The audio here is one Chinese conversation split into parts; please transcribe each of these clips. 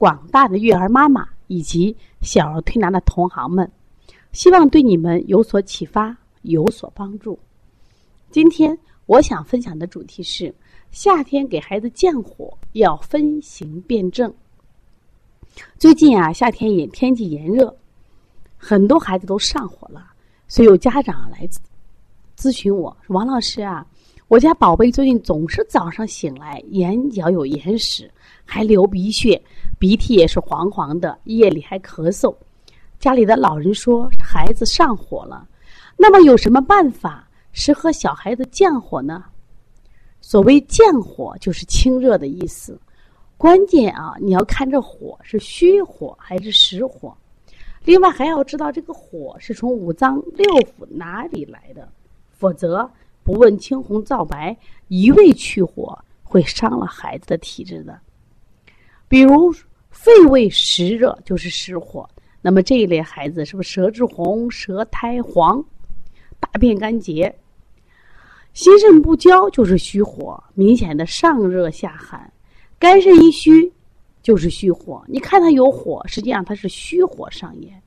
广大的育儿妈妈以及小儿推拿的同行们，希望对你们有所启发，有所帮助。今天我想分享的主题是：夏天给孩子降火要分型辨证。最近啊，夏天也天气炎热。很多孩子都上火了，所以有家长来咨询我说：“王老师啊，我家宝贝最近总是早上醒来眼角有眼屎，还流鼻血，鼻涕也是黄黄的，夜里还咳嗽。家里的老人说孩子上火了，那么有什么办法适合小孩子降火呢？所谓降火就是清热的意思，关键啊，你要看这火是虚火还是实火。”另外还要知道这个火是从五脏六腑哪里来的，否则不问青红皂白，一味去火会伤了孩子的体质的。比如肺胃实热就是实火，那么这一类孩子是不是舌质红、舌苔黄、大便干结？心肾不交就是虚火，明显的上热下寒，肝肾一虚。就是虚火，你看它有火，实际上它是虚火上炎。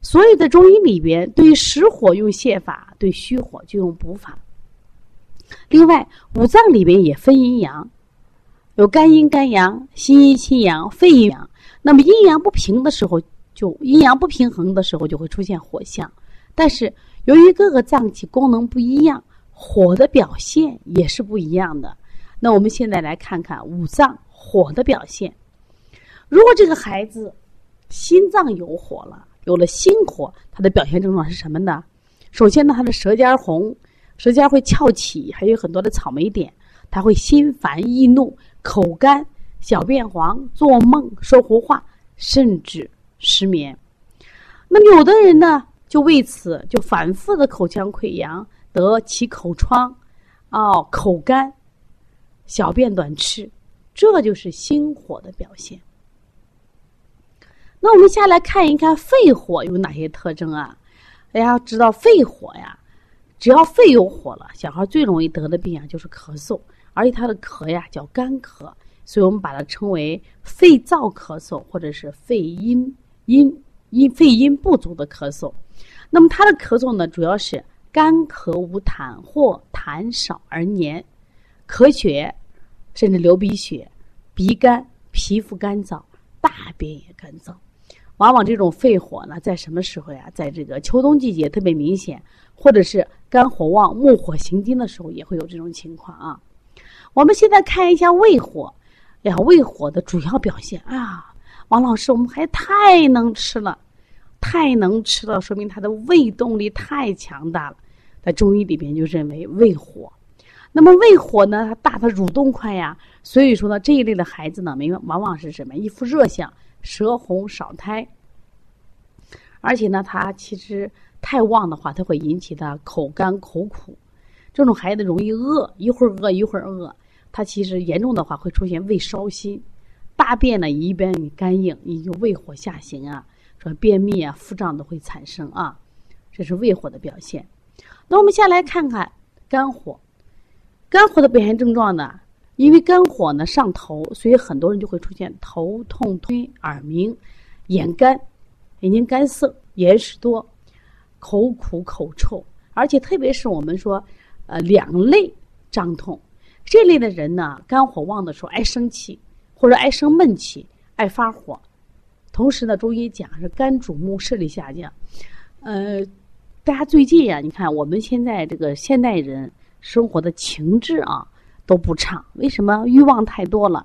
所以在中医里边，对实火用泻法，对虚火就用补法。另外，五脏里边也分阴阳，有肝阴、肝阳、心阴、心阳、肺阴阳。那么阴阳不平的时候，就阴阳不平衡的时候，就会出现火象。但是由于各个脏器功能不一样，火的表现也是不一样的。那我们现在来看看五脏。火的表现，如果这个孩子心脏有火了，有了心火，他的表现症状是什么呢？首先呢，他的舌尖红，舌尖会翘起，还有很多的草莓点，他会心烦易怒，口干，小便黄，做梦说胡话，甚至失眠。那么有的人呢，就为此就反复的口腔溃疡，得起口疮，哦，口干，小便短赤。这就是心火的表现。那我们下来看一看肺火有哪些特征啊？大家知道肺火呀，只要肺有火了，小孩最容易得的病啊就是咳嗽，而且他的咳呀叫干咳，所以我们把它称为肺燥咳嗽，或者是肺阴阴阴肺阴不足的咳嗽。那么他的咳嗽呢，主要是干咳无痰或痰少而黏，咳血。甚至流鼻血、鼻干、皮肤干燥、大便也干燥，往往这种肺火呢，在什么时候呀？在这个秋冬季节特别明显，或者是肝火旺、木火行金的时候，也会有这种情况啊。我们现在看一下胃火，哎呀，胃火的主要表现啊，王老师，我们还太能吃了，太能吃了，说明他的胃动力太强大了，在中医里边就认为胃火。那么胃火呢？它大，它蠕动快呀，所以说呢，这一类的孩子呢，没往往是什么？一副热象，舌红少苔，而且呢，他其实太旺的话，它会引起他口干口苦。这种孩子容易饿，一会儿饿一会儿饿。他其实严重的话会出现胃烧心，大便呢一边干硬，你就胃火下行啊，说便秘啊、腹胀都会产生啊，这是胃火的表现。那我们先来看看肝火。肝火的表现症状呢？因为肝火呢上头，所以很多人就会出现头痛、推耳鸣、眼干、眼睛干涩、眼屎多、口苦口臭，而且特别是我们说，呃，两肋胀痛这类的人呢，肝火旺的时候爱生气，或者爱生闷气、爱发火。同时呢，中医讲是肝主目，视力下降。呃，大家最近呀，你看我们现在这个现代人。生活的情志啊都不畅，为什么欲望太多了？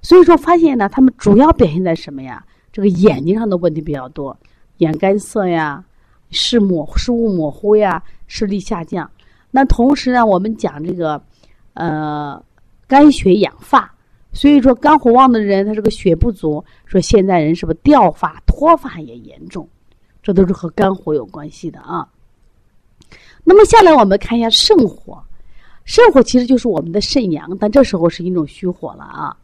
所以说发现呢，他们主要表现在什么呀？这个眼睛上的问题比较多，眼干涩呀，视模视物模糊呀，视力下降。那同时呢，我们讲这个呃，肝血养发，所以说肝火旺的人，他这个血不足，说现在人是不是掉发、脱发也严重？这都是和肝火有关系的啊。那么下来我们看一下肾火，肾火其实就是我们的肾阳，但这时候是一种虚火了啊，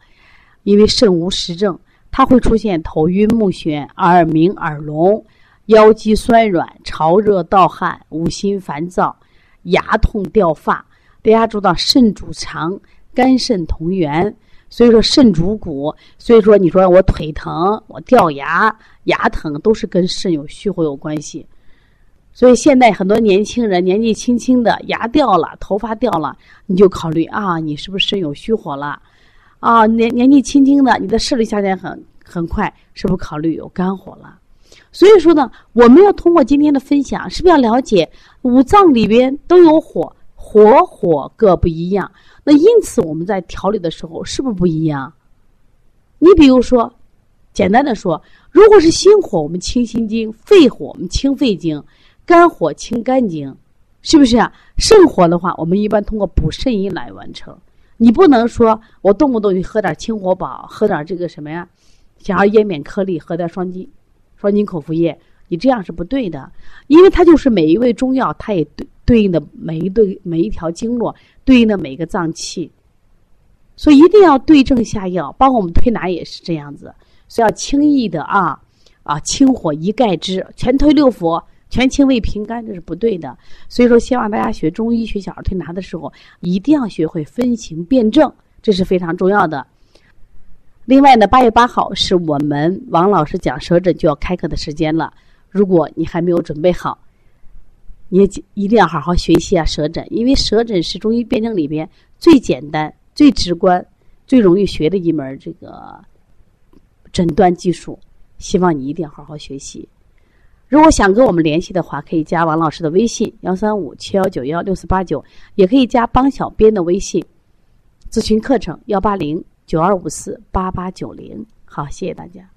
因为肾无实症，它会出现头晕目眩、耳鸣耳聋、腰肌酸软、潮热盗汗、五心烦躁、牙痛掉发。大家知道肾主肠，肝肾同源，所以说肾主骨，所以说你说我腿疼、我掉牙、牙疼，都是跟肾有虚火有关系。所以现在很多年轻人年纪轻轻的牙掉了，头发掉了，你就考虑啊，你是不是肾有虚火了？啊，年年纪轻轻的，你的视力下降很很快，是不是考虑有肝火了？所以说呢，我们要通过今天的分享，是不是要了解五脏里边都有火，火火各不一样？那因此我们在调理的时候是不是不一样？你比如说，简单的说，如果是心火，我们清心经；肺火，我们清肺经。肝火清肝经，是不是啊？肾火的话，我们一般通过补肾阴来完成。你不能说我动不动就喝点清火宝，喝点这个什么呀？想要延免颗粒，喝点双金双金口服液，你这样是不对的。因为它就是每一味中药，它也对对应的每一对每一条经络，对应的每一个脏器，所以一定要对症下药。包括我们推拿也是这样子，所以要轻易的啊啊，清火一概之，全推六腑。全清胃平肝，这是不对的。所以说，希望大家学中医、学小儿推拿的时候，一定要学会分型辨证，这是非常重要的。另外呢，八月八号是我们王老师讲舌诊就要开课的时间了。如果你还没有准备好，你也一定要好好学习啊舌诊，因为舌诊是中医辨证里边最简单、最直观、最容易学的一门这个诊断技术。希望你一定要好好学习。如果想跟我们联系的话，可以加王老师的微信幺三五七幺九幺六四八九，也可以加帮小编的微信咨询课程幺八零九二五四八八九零。好，谢谢大家。